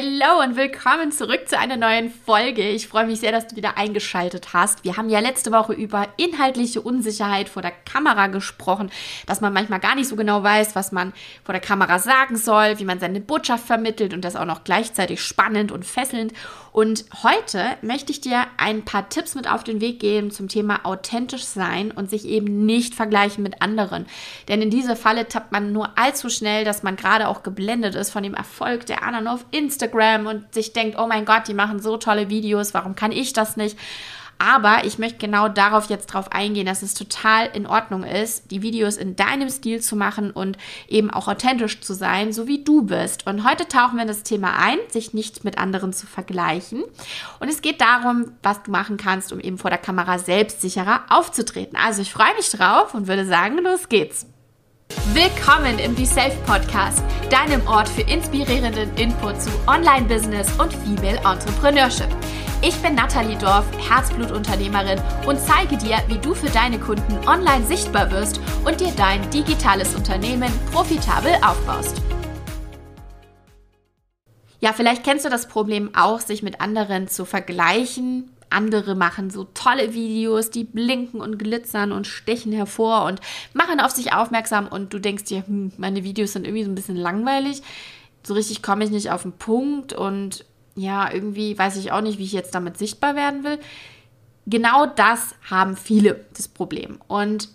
Hallo und willkommen zurück zu einer neuen Folge. Ich freue mich sehr, dass du wieder eingeschaltet hast. Wir haben ja letzte Woche über inhaltliche Unsicherheit vor der Kamera gesprochen, dass man manchmal gar nicht so genau weiß, was man vor der Kamera sagen soll, wie man seine Botschaft vermittelt und das auch noch gleichzeitig spannend und fesselnd. Und heute möchte ich dir ein paar Tipps mit auf den Weg geben zum Thema authentisch sein und sich eben nicht vergleichen mit anderen. Denn in diese Falle tappt man nur allzu schnell, dass man gerade auch geblendet ist von dem Erfolg der anderen auf Instagram und sich denkt, oh mein Gott, die machen so tolle Videos, warum kann ich das nicht? Aber ich möchte genau darauf jetzt drauf eingehen, dass es total in Ordnung ist, die Videos in deinem Stil zu machen und eben auch authentisch zu sein, so wie du bist. Und heute tauchen wir in das Thema ein, sich nicht mit anderen zu vergleichen. Und es geht darum, was du machen kannst, um eben vor der Kamera selbstsicherer aufzutreten. Also ich freue mich drauf und würde sagen, los geht's. Willkommen im Be Safe Podcast, deinem Ort für inspirierenden Input zu Online-Business und Female Entrepreneurship. Ich bin Nathalie Dorf, Herzblutunternehmerin und zeige dir, wie du für deine Kunden online sichtbar wirst und dir dein digitales Unternehmen profitabel aufbaust. Ja, vielleicht kennst du das Problem auch, sich mit anderen zu vergleichen, andere machen so tolle Videos, die blinken und glitzern und stechen hervor und machen auf sich aufmerksam und du denkst dir, hm, meine Videos sind irgendwie so ein bisschen langweilig. So richtig komme ich nicht auf den Punkt und ja, irgendwie weiß ich auch nicht, wie ich jetzt damit sichtbar werden will. Genau das haben viele, das Problem. Und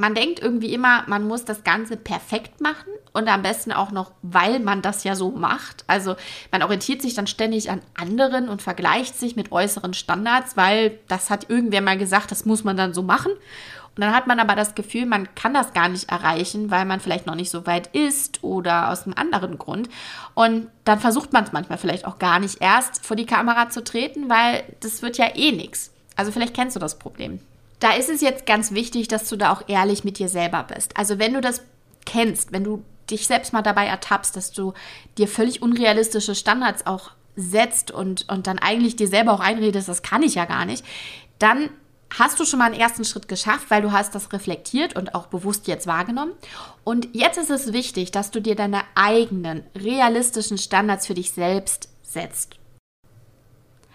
man denkt irgendwie immer, man muss das Ganze perfekt machen und am besten auch noch, weil man das ja so macht. Also man orientiert sich dann ständig an anderen und vergleicht sich mit äußeren Standards, weil das hat irgendwer mal gesagt, das muss man dann so machen. Und dann hat man aber das Gefühl, man kann das gar nicht erreichen, weil man vielleicht noch nicht so weit ist oder aus einem anderen Grund. Und dann versucht man es manchmal vielleicht auch gar nicht erst vor die Kamera zu treten, weil das wird ja eh nichts. Also vielleicht kennst du das Problem. Da ist es jetzt ganz wichtig, dass du da auch ehrlich mit dir selber bist. Also wenn du das kennst, wenn du dich selbst mal dabei ertappst, dass du dir völlig unrealistische Standards auch setzt und, und dann eigentlich dir selber auch einredest, das kann ich ja gar nicht, dann hast du schon mal einen ersten Schritt geschafft, weil du hast das reflektiert und auch bewusst jetzt wahrgenommen. Und jetzt ist es wichtig, dass du dir deine eigenen realistischen Standards für dich selbst setzt.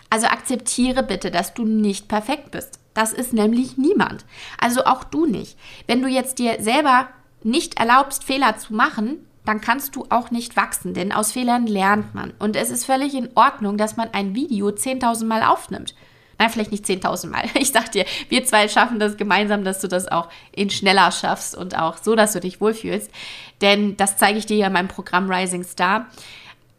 Also akzeptiere bitte, dass du nicht perfekt bist. Das ist nämlich niemand. Also auch du nicht. Wenn du jetzt dir selber nicht erlaubst, Fehler zu machen, dann kannst du auch nicht wachsen, denn aus Fehlern lernt man. Und es ist völlig in Ordnung, dass man ein Video 10.000 Mal aufnimmt. Nein, vielleicht nicht 10.000 Mal. Ich sag dir, wir zwei schaffen das gemeinsam, dass du das auch in schneller schaffst und auch so, dass du dich wohlfühlst. Denn das zeige ich dir ja in meinem Programm Rising Star.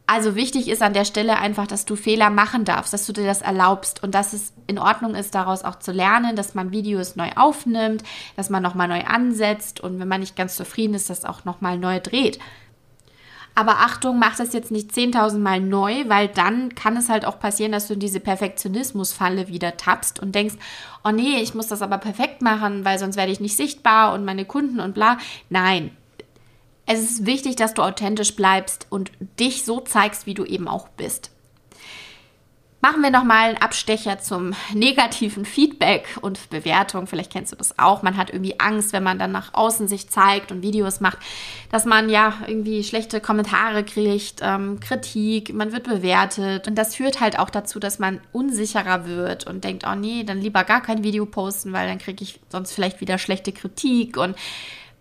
Also wichtig ist an der Stelle einfach, dass du Fehler machen darfst, dass du dir das erlaubst und dass es in Ordnung ist, daraus auch zu lernen, dass man Videos neu aufnimmt, dass man nochmal neu ansetzt und wenn man nicht ganz zufrieden ist, das auch nochmal neu dreht. Aber Achtung, mach das jetzt nicht 10.000 Mal neu, weil dann kann es halt auch passieren, dass du in diese Perfektionismusfalle wieder tappst und denkst, oh nee, ich muss das aber perfekt machen, weil sonst werde ich nicht sichtbar und meine Kunden und bla. Nein, es ist wichtig, dass du authentisch bleibst und dich so zeigst, wie du eben auch bist. Machen wir nochmal einen Abstecher zum negativen Feedback und Bewertung. Vielleicht kennst du das auch. Man hat irgendwie Angst, wenn man dann nach außen sich zeigt und Videos macht, dass man ja irgendwie schlechte Kommentare kriegt, ähm, Kritik, man wird bewertet. Und das führt halt auch dazu, dass man unsicherer wird und denkt, oh nee, dann lieber gar kein Video posten, weil dann kriege ich sonst vielleicht wieder schlechte Kritik. Und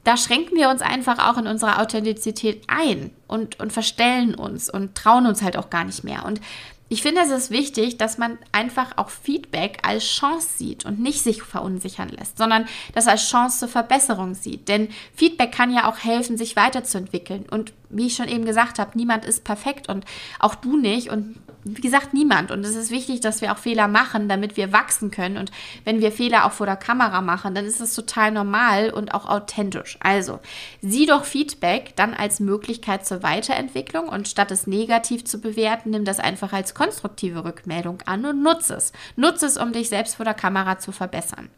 da schränken wir uns einfach auch in unserer Authentizität ein und, und verstellen uns und trauen uns halt auch gar nicht mehr. Und ich finde, es ist wichtig, dass man einfach auch Feedback als Chance sieht und nicht sich verunsichern lässt, sondern das als Chance zur Verbesserung sieht. Denn Feedback kann ja auch helfen, sich weiterzuentwickeln. Und wie ich schon eben gesagt habe, niemand ist perfekt und auch du nicht. Und wie gesagt, niemand. Und es ist wichtig, dass wir auch Fehler machen, damit wir wachsen können. Und wenn wir Fehler auch vor der Kamera machen, dann ist das total normal und auch authentisch. Also, sieh doch Feedback dann als Möglichkeit zur Weiterentwicklung und statt es negativ zu bewerten, nimm das einfach als konstruktive Rückmeldung an und nutze es. Nutze es, um dich selbst vor der Kamera zu verbessern.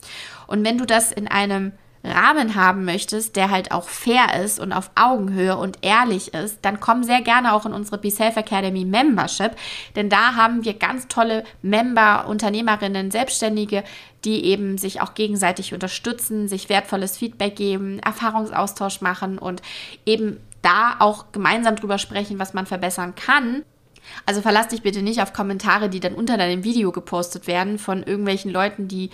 Und wenn du das in einem Rahmen haben möchtest, der halt auch fair ist und auf Augenhöhe und ehrlich ist, dann komm sehr gerne auch in unsere Be Self Academy Membership, denn da haben wir ganz tolle Member, Unternehmerinnen, Selbstständige, die eben sich auch gegenseitig unterstützen, sich wertvolles Feedback geben, Erfahrungsaustausch machen und eben da auch gemeinsam drüber sprechen, was man verbessern kann. Also verlass dich bitte nicht auf Kommentare, die dann unter deinem Video gepostet werden von irgendwelchen Leuten, die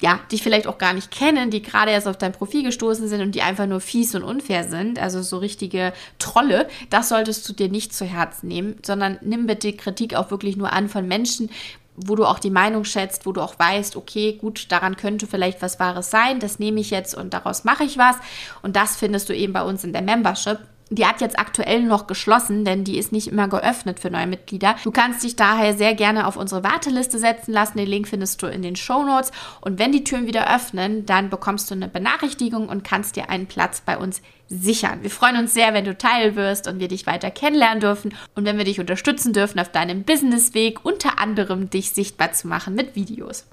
ja, dich vielleicht auch gar nicht kennen, die gerade erst auf dein Profil gestoßen sind und die einfach nur fies und unfair sind, also so richtige Trolle, das solltest du dir nicht zu Herzen nehmen, sondern nimm bitte Kritik auch wirklich nur an von Menschen, wo du auch die Meinung schätzt, wo du auch weißt, okay, gut, daran könnte vielleicht was Wahres sein, das nehme ich jetzt und daraus mache ich was. Und das findest du eben bei uns in der Membership. Die hat jetzt aktuell noch geschlossen, denn die ist nicht immer geöffnet für neue Mitglieder. Du kannst dich daher sehr gerne auf unsere Warteliste setzen lassen. Den Link findest du in den Show Notes. Und wenn die Türen wieder öffnen, dann bekommst du eine Benachrichtigung und kannst dir einen Platz bei uns sichern. Wir freuen uns sehr, wenn du Teil wirst und wir dich weiter kennenlernen dürfen und wenn wir dich unterstützen dürfen auf deinem Businessweg, unter anderem dich sichtbar zu machen mit Videos.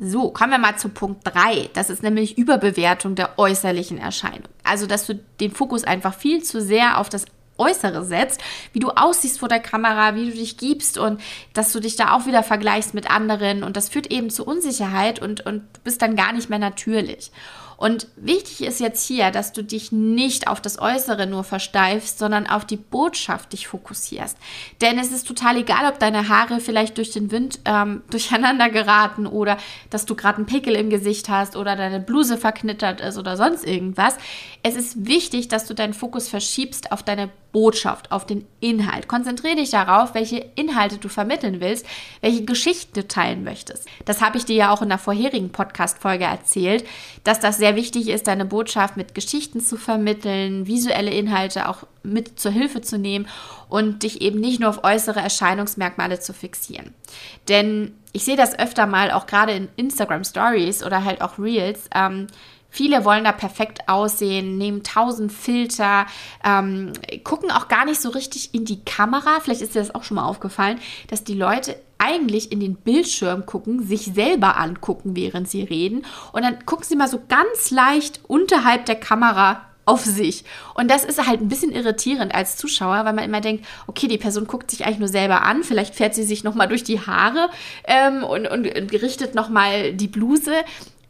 So, kommen wir mal zu Punkt 3. Das ist nämlich Überbewertung der äußerlichen Erscheinung. Also, dass du den Fokus einfach viel zu sehr auf das Äußere setzt, wie du aussiehst vor der Kamera, wie du dich gibst und dass du dich da auch wieder vergleichst mit anderen und das führt eben zu Unsicherheit und, und du bist dann gar nicht mehr natürlich. Und wichtig ist jetzt hier, dass du dich nicht auf das Äußere nur versteifst, sondern auf die Botschaft dich fokussierst. Denn es ist total egal, ob deine Haare vielleicht durch den Wind ähm, durcheinander geraten oder dass du gerade einen Pickel im Gesicht hast oder deine Bluse verknittert ist oder sonst irgendwas. Es ist wichtig, dass du deinen Fokus verschiebst auf deine Botschaft, auf den Inhalt. Konzentriere dich darauf, welche Inhalte du vermitteln willst, welche Geschichten du teilen möchtest. Das habe ich dir ja auch in der vorherigen Podcast-Folge erzählt, dass das sehr wichtig ist, deine Botschaft mit Geschichten zu vermitteln, visuelle Inhalte auch mit zur Hilfe zu nehmen und dich eben nicht nur auf äußere Erscheinungsmerkmale zu fixieren. Denn ich sehe das öfter mal, auch gerade in Instagram Stories oder halt auch Reels. Ähm, Viele wollen da perfekt aussehen, nehmen tausend Filter, ähm, gucken auch gar nicht so richtig in die Kamera. Vielleicht ist dir das auch schon mal aufgefallen, dass die Leute eigentlich in den Bildschirm gucken, sich selber angucken, während sie reden. Und dann gucken sie mal so ganz leicht unterhalb der Kamera auf sich. Und das ist halt ein bisschen irritierend als Zuschauer, weil man immer denkt, okay, die Person guckt sich eigentlich nur selber an, vielleicht fährt sie sich nochmal durch die Haare ähm, und, und, und richtet nochmal die Bluse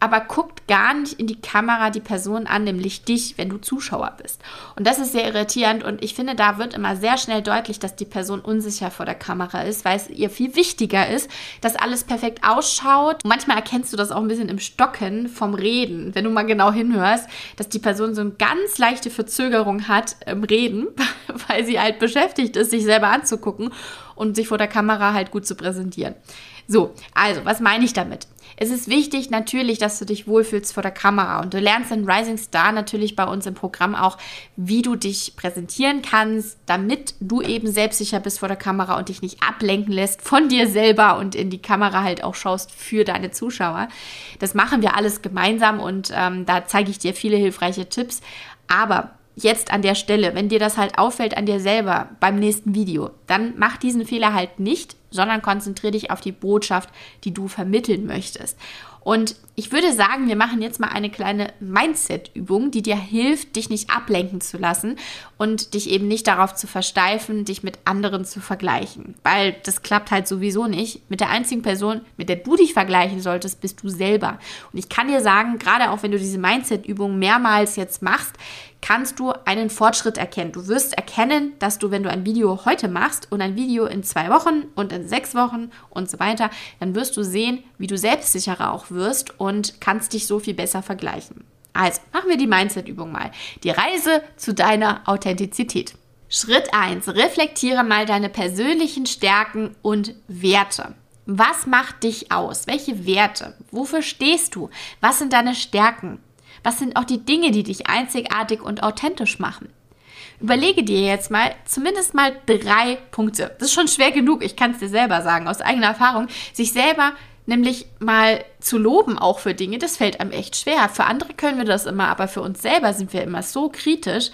aber guckt gar nicht in die Kamera die Person an, nämlich dich, wenn du Zuschauer bist. Und das ist sehr irritierend und ich finde, da wird immer sehr schnell deutlich, dass die Person unsicher vor der Kamera ist, weil es ihr viel wichtiger ist, dass alles perfekt ausschaut. Und manchmal erkennst du das auch ein bisschen im Stocken vom Reden, wenn du mal genau hinhörst, dass die Person so eine ganz leichte Verzögerung hat im Reden, weil sie halt beschäftigt ist, sich selber anzugucken und sich vor der Kamera halt gut zu präsentieren. So, also, was meine ich damit? Es ist wichtig natürlich, dass du dich wohlfühlst vor der Kamera und du lernst in Rising Star natürlich bei uns im Programm auch, wie du dich präsentieren kannst, damit du eben selbstsicher bist vor der Kamera und dich nicht ablenken lässt von dir selber und in die Kamera halt auch schaust für deine Zuschauer. Das machen wir alles gemeinsam und ähm, da zeige ich dir viele hilfreiche Tipps. Aber jetzt an der Stelle, wenn dir das halt auffällt an dir selber beim nächsten Video, dann mach diesen Fehler halt nicht, sondern konzentriere dich auf die Botschaft, die du vermitteln möchtest. Und ich würde sagen, wir machen jetzt mal eine kleine Mindset-Übung, die dir hilft, dich nicht ablenken zu lassen und dich eben nicht darauf zu versteifen, dich mit anderen zu vergleichen. Weil das klappt halt sowieso nicht. Mit der einzigen Person, mit der du dich vergleichen solltest, bist du selber. Und ich kann dir sagen, gerade auch wenn du diese Mindset-Übung mehrmals jetzt machst, kannst du einen Fortschritt erkennen. Du wirst erkennen, dass du, wenn du ein Video heute machst und ein Video in zwei Wochen und in sechs Wochen und so weiter, dann wirst du sehen, wie du selbstsicherer auch wirst und kannst dich so viel besser vergleichen. Also, machen wir die Mindset-Übung mal. Die Reise zu deiner Authentizität. Schritt 1. Reflektiere mal deine persönlichen Stärken und Werte. Was macht dich aus? Welche Werte? Wofür stehst du? Was sind deine Stärken? Was sind auch die Dinge, die dich einzigartig und authentisch machen? Überlege dir jetzt mal zumindest mal drei Punkte. Das ist schon schwer genug, ich kann es dir selber sagen, aus eigener Erfahrung, sich selber nämlich mal zu loben auch für Dinge, das fällt einem echt schwer. Für andere können wir das immer, aber für uns selber sind wir immer so kritisch.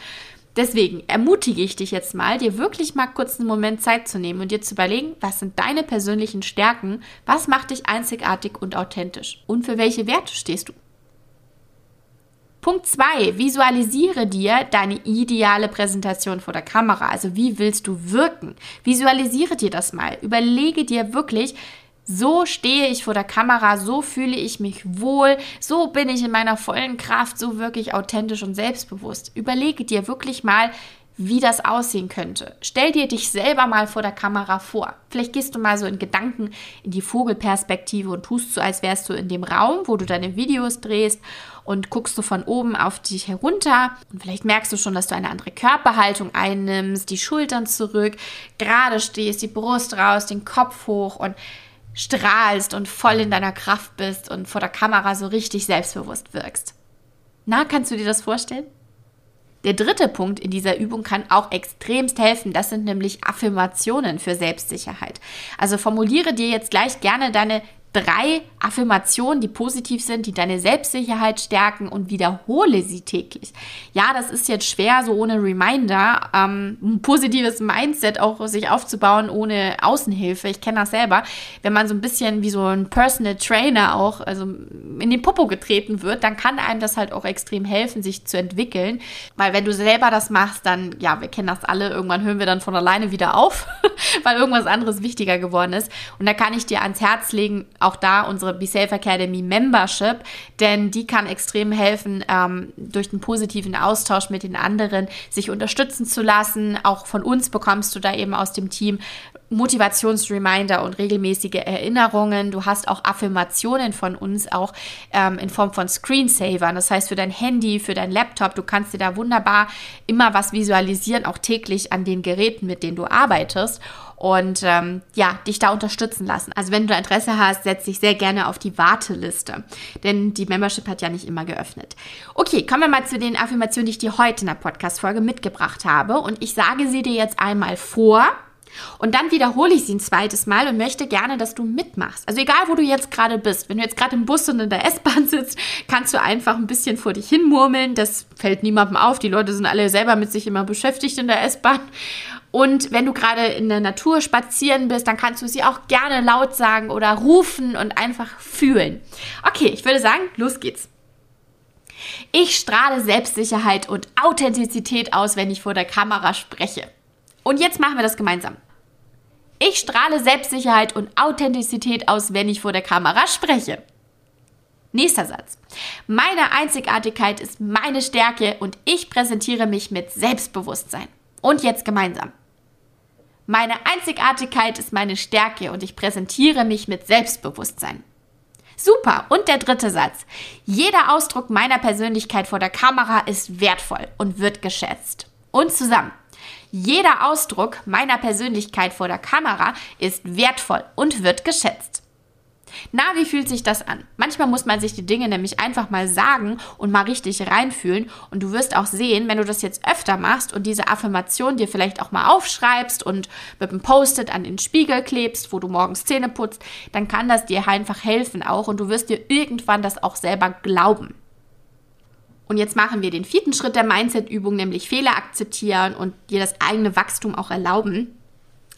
Deswegen ermutige ich dich jetzt mal, dir wirklich mal kurz einen Moment Zeit zu nehmen und dir zu überlegen, was sind deine persönlichen Stärken, was macht dich einzigartig und authentisch und für welche Werte stehst du. Punkt 2. Visualisiere dir deine ideale Präsentation vor der Kamera. Also wie willst du wirken? Visualisiere dir das mal. Überlege dir wirklich, so stehe ich vor der Kamera, so fühle ich mich wohl, so bin ich in meiner vollen Kraft, so wirklich authentisch und selbstbewusst. Überlege dir wirklich mal, wie das aussehen könnte. Stell dir dich selber mal vor der Kamera vor. Vielleicht gehst du mal so in Gedanken in die Vogelperspektive und tust so, als wärst du in dem Raum, wo du deine Videos drehst und guckst du von oben auf dich herunter. Und vielleicht merkst du schon, dass du eine andere Körperhaltung einnimmst, die Schultern zurück, gerade stehst, die Brust raus, den Kopf hoch und strahlst und voll in deiner Kraft bist und vor der Kamera so richtig selbstbewusst wirkst. Na, kannst du dir das vorstellen? Der dritte Punkt in dieser Übung kann auch extremst helfen. Das sind nämlich Affirmationen für Selbstsicherheit. Also formuliere dir jetzt gleich gerne deine drei Affirmationen, die positiv sind, die deine Selbstsicherheit stärken und wiederhole sie täglich. Ja, das ist jetzt schwer, so ohne Reminder, ähm, ein positives Mindset auch sich aufzubauen ohne Außenhilfe. Ich kenne das selber. Wenn man so ein bisschen wie so ein Personal Trainer auch, also in den Popo getreten wird, dann kann einem das halt auch extrem helfen, sich zu entwickeln. Weil wenn du selber das machst, dann, ja, wir kennen das alle, irgendwann hören wir dann von alleine wieder auf, weil irgendwas anderes wichtiger geworden ist. Und da kann ich dir ans Herz legen, auch da unsere Be Safe Academy Membership, denn die kann extrem helfen, ähm, durch den positiven Austausch mit den anderen sich unterstützen zu lassen. Auch von uns bekommst du da eben aus dem Team Motivationsreminder und regelmäßige Erinnerungen. Du hast auch Affirmationen von uns, auch ähm, in Form von Screensavern. Das heißt, für dein Handy, für dein Laptop, du kannst dir da wunderbar immer was visualisieren, auch täglich an den Geräten, mit denen du arbeitest und ähm, ja, dich da unterstützen lassen. Also wenn du Interesse hast, setz dich sehr gerne auf die Warteliste, denn die Membership hat ja nicht immer geöffnet. Okay, kommen wir mal zu den Affirmationen, die ich dir heute in der Podcast-Folge mitgebracht habe und ich sage sie dir jetzt einmal vor. Und dann wiederhole ich sie ein zweites Mal und möchte gerne, dass du mitmachst. Also egal, wo du jetzt gerade bist. Wenn du jetzt gerade im Bus und in der S-Bahn sitzt, kannst du einfach ein bisschen vor dich hin murmeln. Das fällt niemandem auf. Die Leute sind alle selber mit sich immer beschäftigt in der S-Bahn. Und wenn du gerade in der Natur spazieren bist, dann kannst du sie auch gerne laut sagen oder rufen und einfach fühlen. Okay, ich würde sagen, los geht's. Ich strahle Selbstsicherheit und Authentizität aus, wenn ich vor der Kamera spreche. Und jetzt machen wir das gemeinsam. Ich strahle Selbstsicherheit und Authentizität aus, wenn ich vor der Kamera spreche. Nächster Satz. Meine Einzigartigkeit ist meine Stärke und ich präsentiere mich mit Selbstbewusstsein. Und jetzt gemeinsam. Meine Einzigartigkeit ist meine Stärke und ich präsentiere mich mit Selbstbewusstsein. Super. Und der dritte Satz. Jeder Ausdruck meiner Persönlichkeit vor der Kamera ist wertvoll und wird geschätzt. Und zusammen. Jeder Ausdruck meiner Persönlichkeit vor der Kamera ist wertvoll und wird geschätzt. Na, wie fühlt sich das an? Manchmal muss man sich die Dinge nämlich einfach mal sagen und mal richtig reinfühlen. Und du wirst auch sehen, wenn du das jetzt öfter machst und diese Affirmation dir vielleicht auch mal aufschreibst und mit einem Post-it an den Spiegel klebst, wo du morgens Zähne putzt, dann kann das dir einfach helfen auch und du wirst dir irgendwann das auch selber glauben. Und jetzt machen wir den vierten Schritt der Mindset-Übung, nämlich Fehler akzeptieren und dir das eigene Wachstum auch erlauben.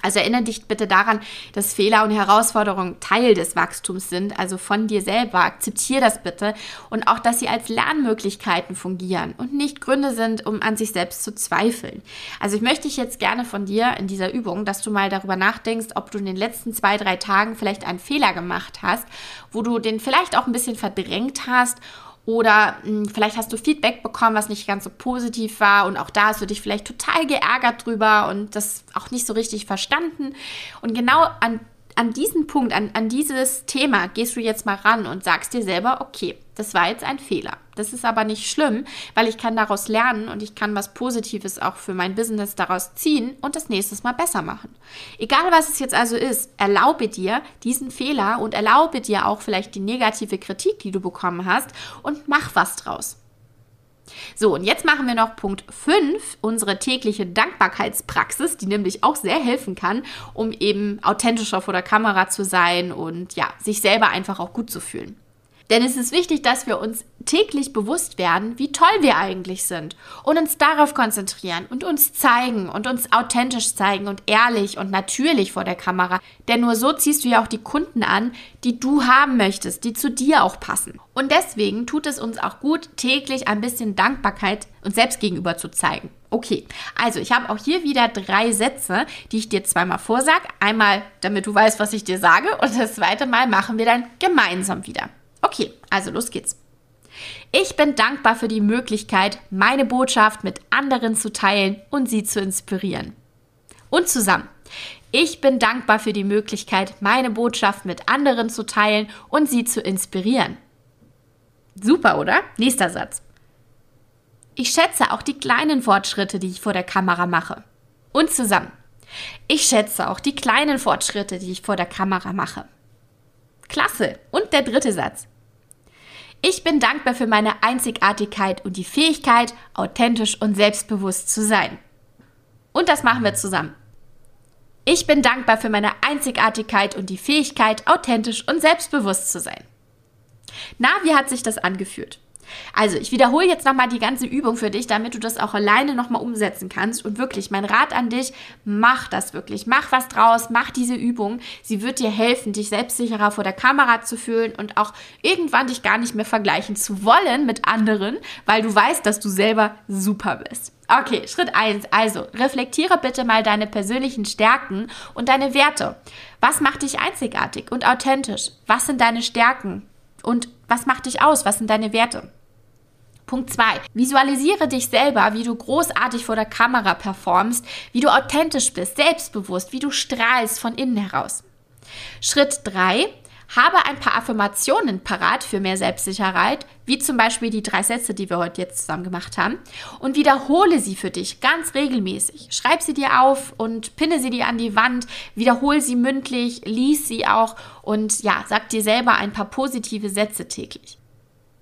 Also erinnere dich bitte daran, dass Fehler und Herausforderungen Teil des Wachstums sind, also von dir selber. Akzeptiere das bitte und auch, dass sie als Lernmöglichkeiten fungieren und nicht Gründe sind, um an sich selbst zu zweifeln. Also ich möchte dich jetzt gerne von dir in dieser Übung, dass du mal darüber nachdenkst, ob du in den letzten zwei, drei Tagen vielleicht einen Fehler gemacht hast, wo du den vielleicht auch ein bisschen verdrängt hast oder mh, hm, vielleicht hast du Feedback bekommen, was nicht ganz so positiv war und auch da hast du dich vielleicht total geärgert drüber und das auch nicht so richtig verstanden. Und genau an an diesen Punkt, an, an dieses Thema gehst du jetzt mal ran und sagst dir selber, okay, das war jetzt ein Fehler. Das ist aber nicht schlimm, weil ich kann daraus lernen und ich kann was Positives auch für mein Business daraus ziehen und das nächstes Mal besser machen. Egal was es jetzt also ist, erlaube dir diesen Fehler und erlaube dir auch vielleicht die negative Kritik, die du bekommen hast und mach was draus. So, und jetzt machen wir noch Punkt 5, unsere tägliche Dankbarkeitspraxis, die nämlich auch sehr helfen kann, um eben authentischer vor der Kamera zu sein und ja, sich selber einfach auch gut zu fühlen. Denn es ist wichtig, dass wir uns täglich bewusst werden, wie toll wir eigentlich sind und uns darauf konzentrieren und uns zeigen und uns authentisch zeigen und ehrlich und natürlich vor der Kamera. Denn nur so ziehst du ja auch die Kunden an, die du haben möchtest, die zu dir auch passen. Und deswegen tut es uns auch gut, täglich ein bisschen Dankbarkeit uns selbst gegenüber zu zeigen. Okay, also ich habe auch hier wieder drei Sätze, die ich dir zweimal vorsage. Einmal, damit du weißt, was ich dir sage und das zweite Mal machen wir dann gemeinsam wieder. Okay, also los geht's. Ich bin dankbar für die Möglichkeit, meine Botschaft mit anderen zu teilen und sie zu inspirieren. Und zusammen. Ich bin dankbar für die Möglichkeit, meine Botschaft mit anderen zu teilen und sie zu inspirieren. Super, oder? Nächster Satz. Ich schätze auch die kleinen Fortschritte, die ich vor der Kamera mache. Und zusammen. Ich schätze auch die kleinen Fortschritte, die ich vor der Kamera mache. Klasse. Und der dritte Satz. Ich bin dankbar für meine Einzigartigkeit und die Fähigkeit, authentisch und selbstbewusst zu sein. Und das machen wir zusammen. Ich bin dankbar für meine Einzigartigkeit und die Fähigkeit, authentisch und selbstbewusst zu sein. Na, wie hat sich das angefühlt? Also, ich wiederhole jetzt nochmal die ganze Übung für dich, damit du das auch alleine nochmal umsetzen kannst. Und wirklich, mein Rat an dich, mach das wirklich. Mach was draus, mach diese Übung. Sie wird dir helfen, dich selbstsicherer vor der Kamera zu fühlen und auch irgendwann dich gar nicht mehr vergleichen zu wollen mit anderen, weil du weißt, dass du selber super bist. Okay, Schritt 1. Also, reflektiere bitte mal deine persönlichen Stärken und deine Werte. Was macht dich einzigartig und authentisch? Was sind deine Stärken? Und was macht dich aus? Was sind deine Werte? Punkt 2. Visualisiere dich selber, wie du großartig vor der Kamera performst, wie du authentisch bist, selbstbewusst, wie du strahlst von innen heraus. Schritt 3. Habe ein paar Affirmationen parat für mehr Selbstsicherheit, wie zum Beispiel die drei Sätze, die wir heute jetzt zusammen gemacht haben, und wiederhole sie für dich ganz regelmäßig. Schreib sie dir auf und pinne sie dir an die Wand, wiederhole sie mündlich, lies sie auch und ja, sag dir selber ein paar positive Sätze täglich.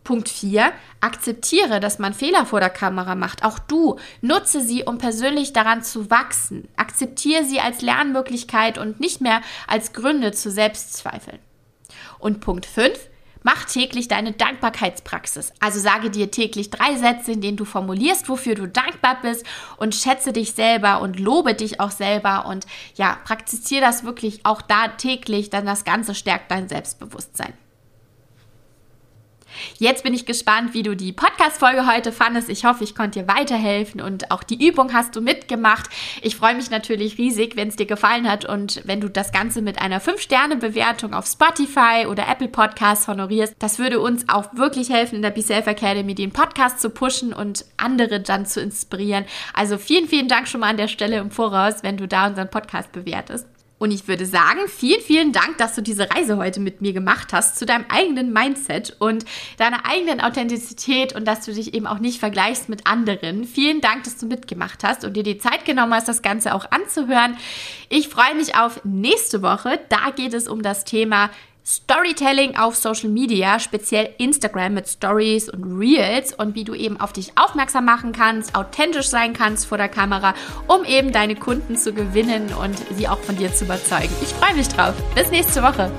Punkt 4. Akzeptiere, dass man Fehler vor der Kamera macht. Auch du nutze sie, um persönlich daran zu wachsen. Akzeptiere sie als Lernmöglichkeit und nicht mehr als Gründe zu Selbstzweifeln. Und Punkt 5, mach täglich deine Dankbarkeitspraxis. Also sage dir täglich drei Sätze, in denen du formulierst, wofür du dankbar bist und schätze dich selber und lobe dich auch selber und ja, praktiziere das wirklich auch da täglich, denn das Ganze stärkt dein Selbstbewusstsein. Jetzt bin ich gespannt, wie du die Podcast-Folge heute fandest. Ich hoffe, ich konnte dir weiterhelfen und auch die Übung hast du mitgemacht. Ich freue mich natürlich riesig, wenn es dir gefallen hat und wenn du das Ganze mit einer 5-Sterne-Bewertung auf Spotify oder Apple Podcasts honorierst. Das würde uns auch wirklich helfen, in der Be Self Academy den Podcast zu pushen und andere dann zu inspirieren. Also vielen, vielen Dank schon mal an der Stelle im Voraus, wenn du da unseren Podcast bewertest. Und ich würde sagen, vielen, vielen Dank, dass du diese Reise heute mit mir gemacht hast zu deinem eigenen Mindset und deiner eigenen Authentizität und dass du dich eben auch nicht vergleichst mit anderen. Vielen Dank, dass du mitgemacht hast und dir die Zeit genommen hast, das Ganze auch anzuhören. Ich freue mich auf nächste Woche. Da geht es um das Thema Storytelling auf Social Media, speziell Instagram mit Stories und Reels und wie du eben auf dich aufmerksam machen kannst, authentisch sein kannst vor der Kamera, um eben deine Kunden zu gewinnen und sie auch von dir zu überzeugen. Ich freue mich drauf. Bis nächste Woche.